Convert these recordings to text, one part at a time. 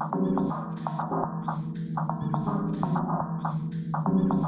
Thank you.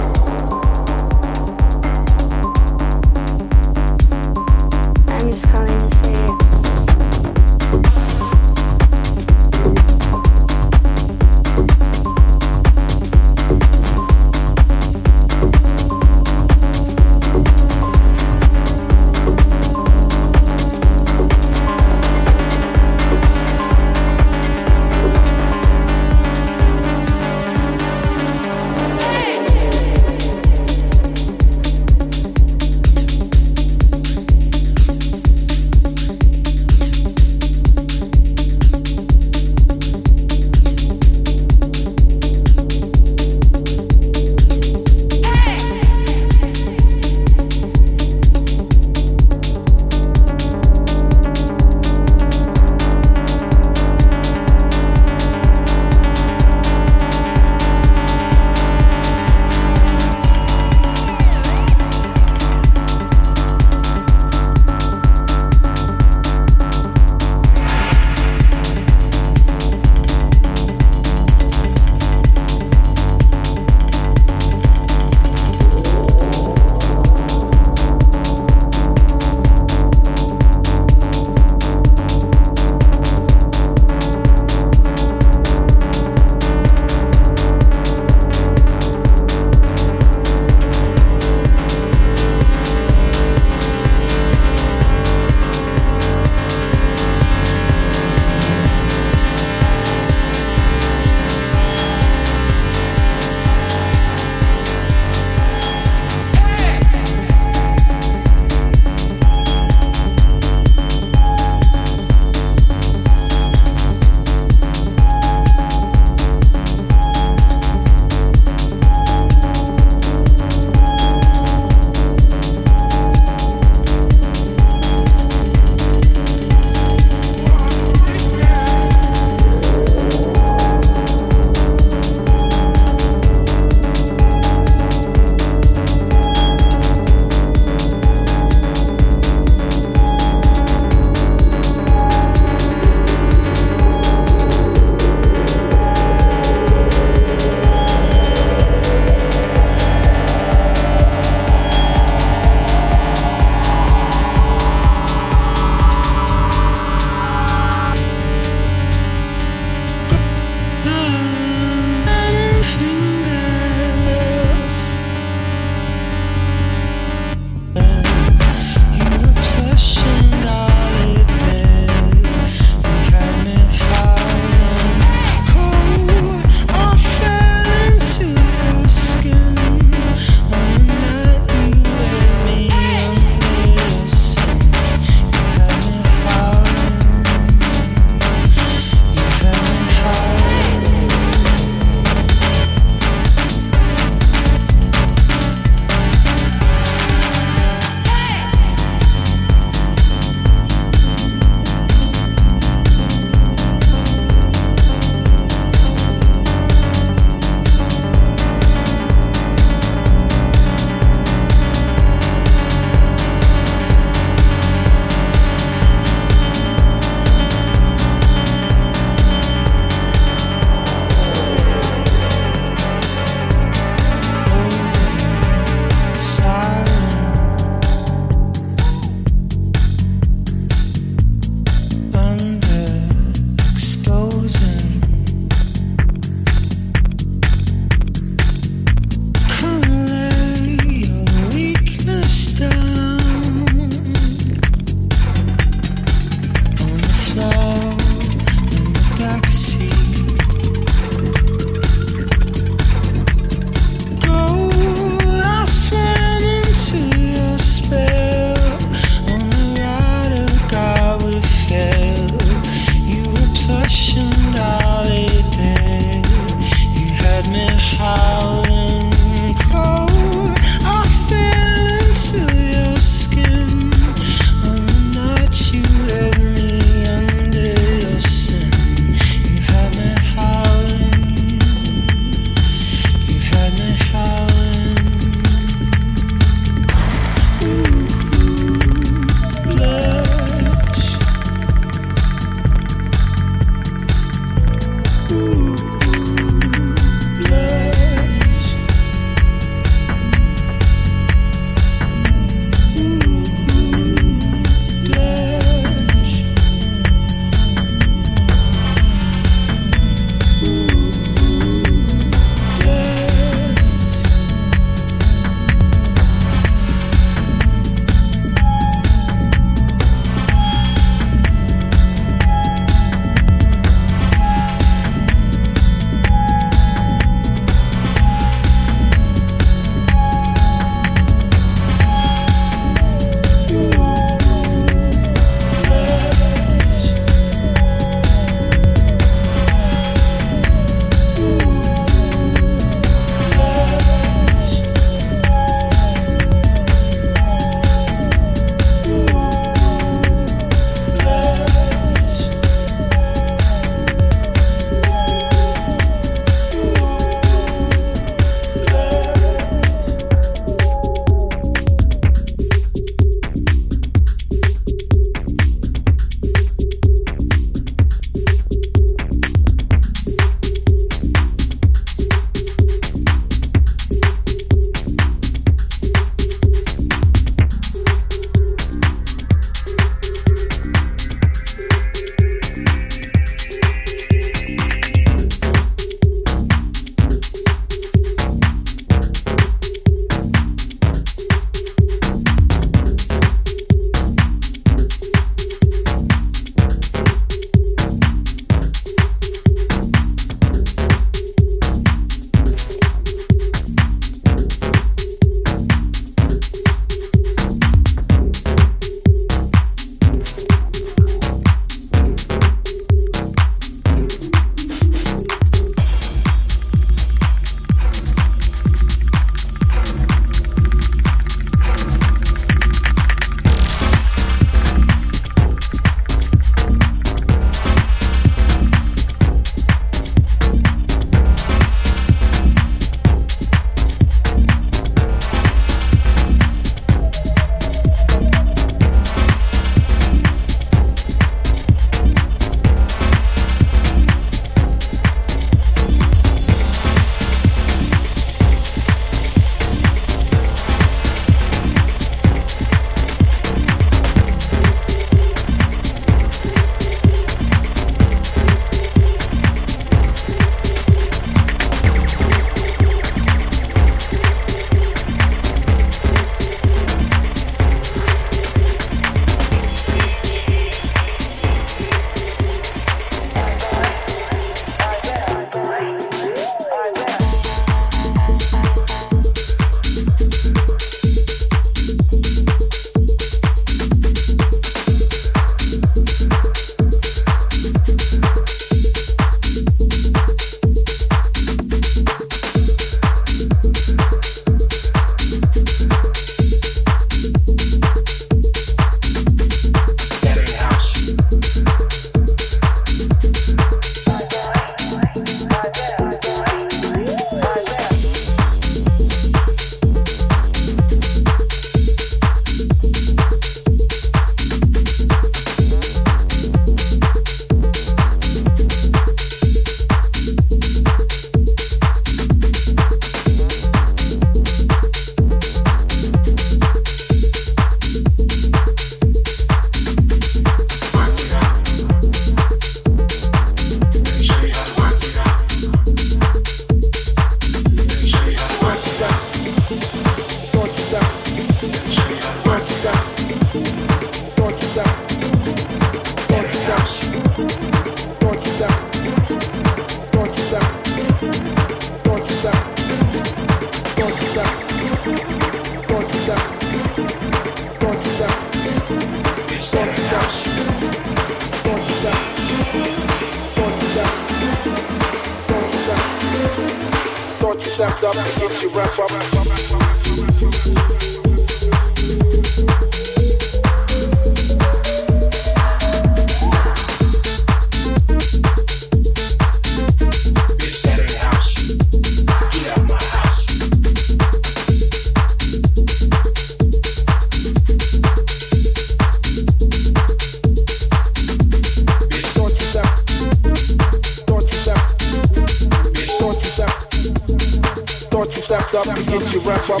thought you stepped up, we get you wrapped up.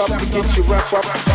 up and get you wrapped up.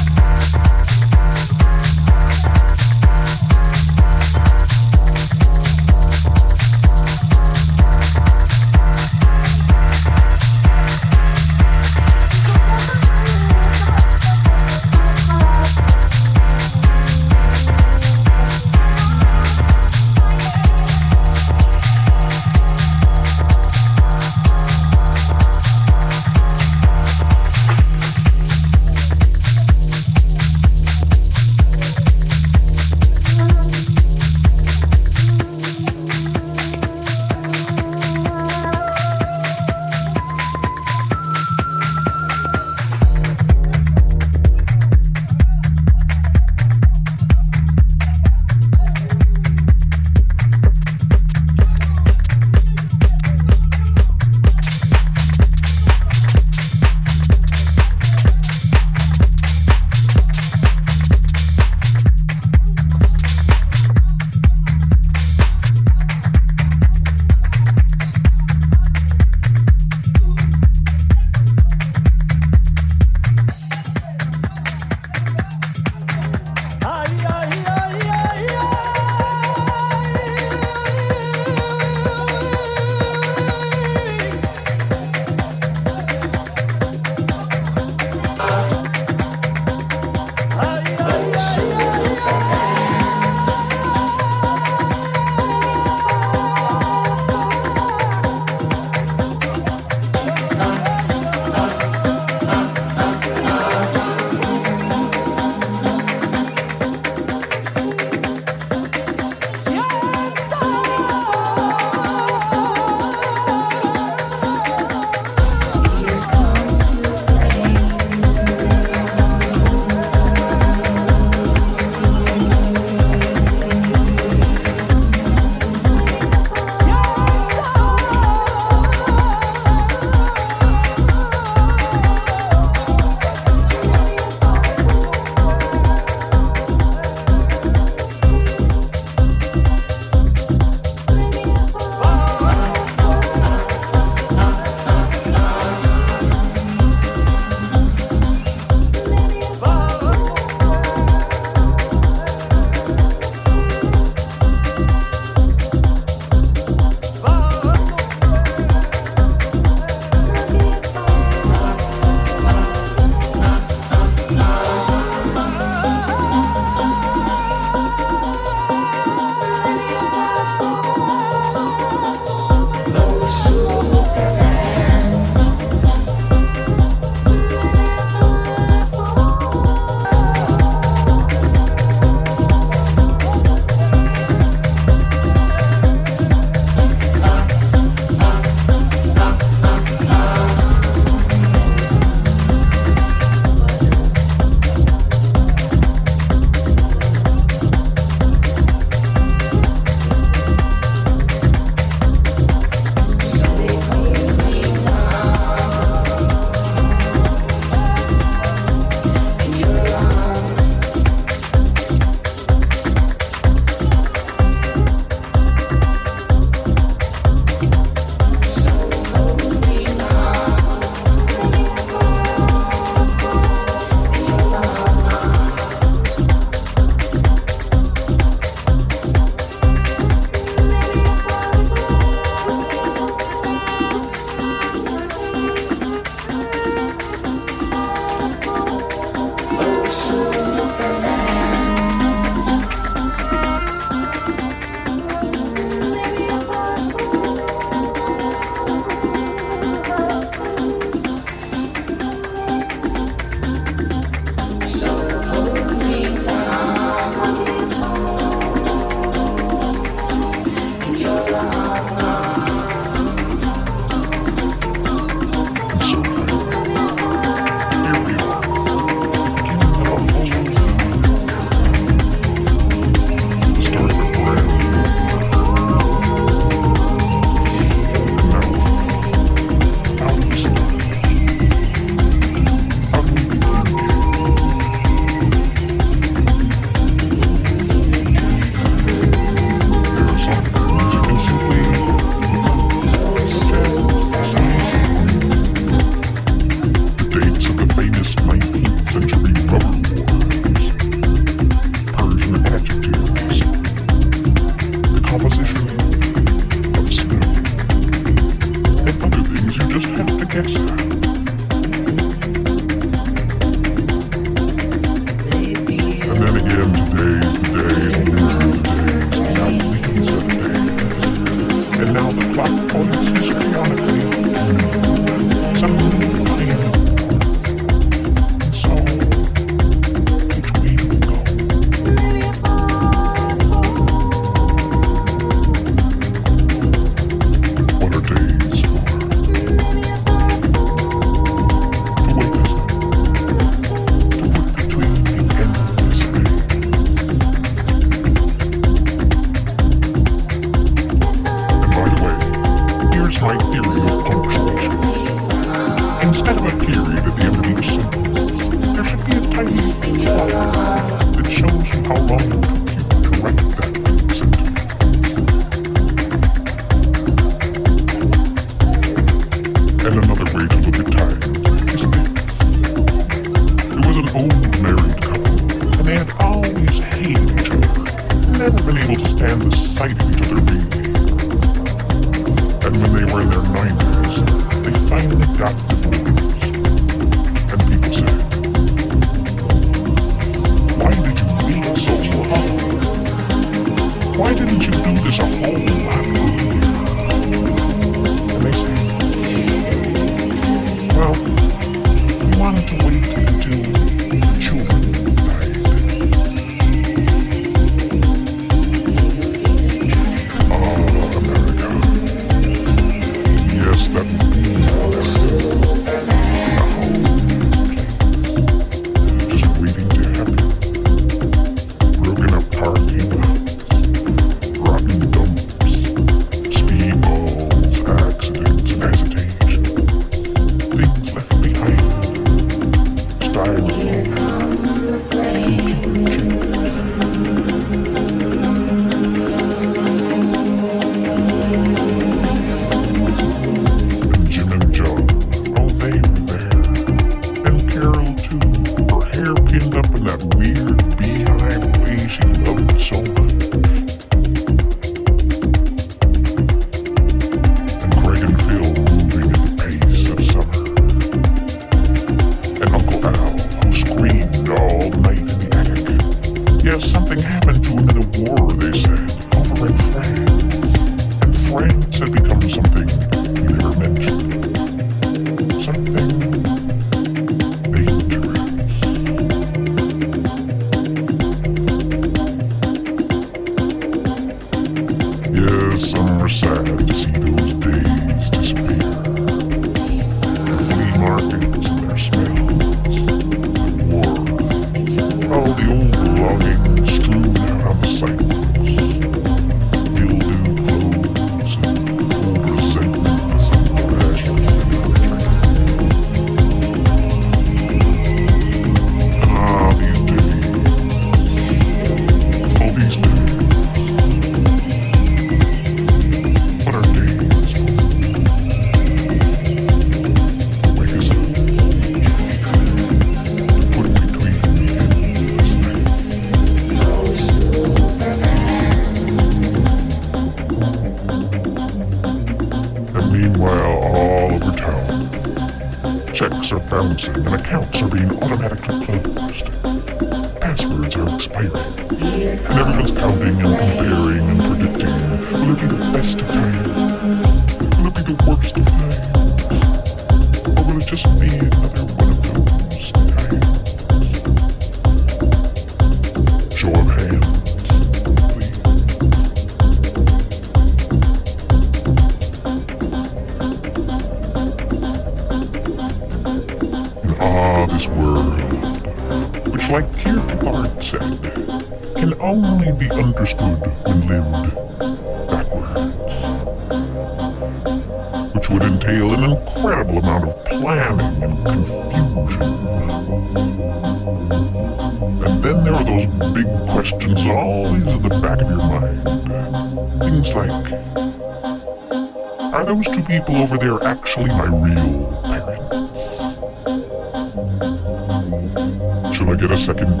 second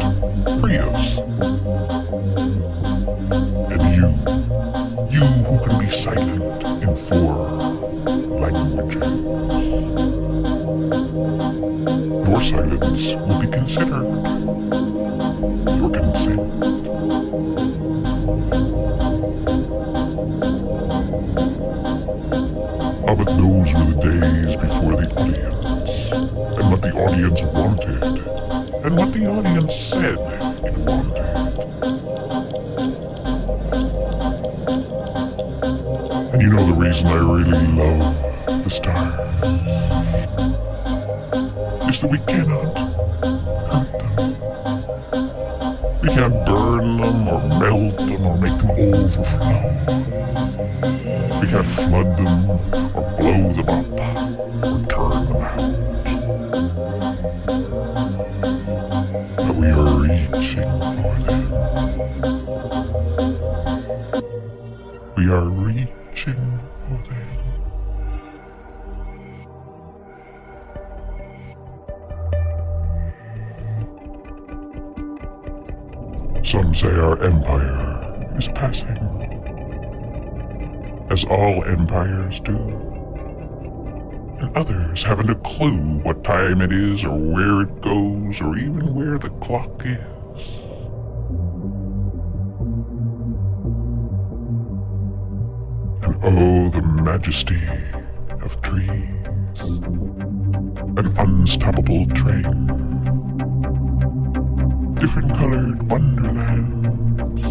Prius. And you, you who can be silent in four languages. Your silence will be considered your consent. Ah, but those were the days before the audience, and what the audience wanted and what the audience said it wanted. And you know the reason I really love the stars is that we cannot hurt them. We can't burn them or melt them or make them overflow. We can't flood them or blow them up or turn them out for them. We are reaching for them. Some say our empire is passing, as all empires do. And others haven't a clue what time it is, or where it goes, or even where the clock is. And oh, the majesty of trees, an unstoppable train different colored wonderlands.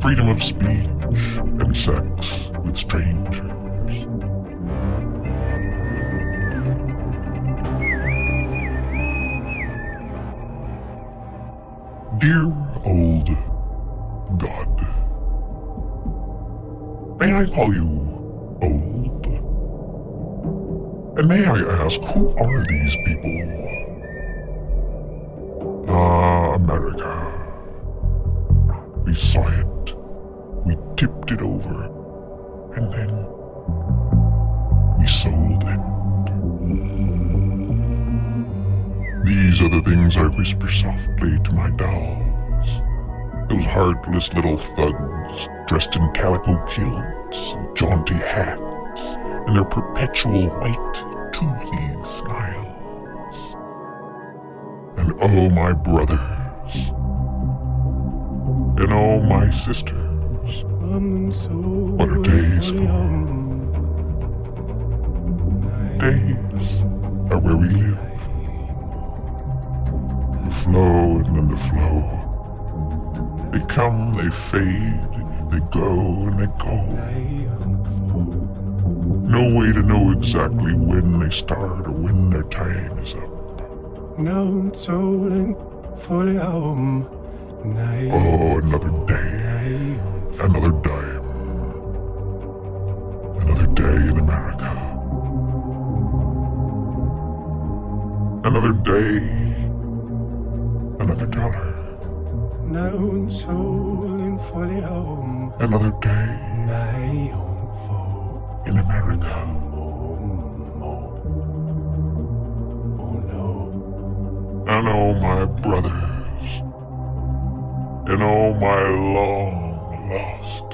Freedom of speech and sex with strangers. Dear may I call you old? And may I ask, who are these people? Ah, America. We saw it. We tipped it over. And then we sold it. These are the things I whisper softly to my dolls. Those heartless little thugs dressed in calico kilts and jaunty hats and their perpetual white, toothy smiles. And oh, my brothers. And oh, my sisters. What are days for? Days are where we live. The flow and then the flow. They come, they fade, they go and they go. No way to know exactly when they start or when their time is up. Known solen fully home. Oh, another day, another dime, another day in America. Another day, another dollar, Known solen fully home. another day hon får in America. Oh no. And oh, my brothers, and oh, my long lost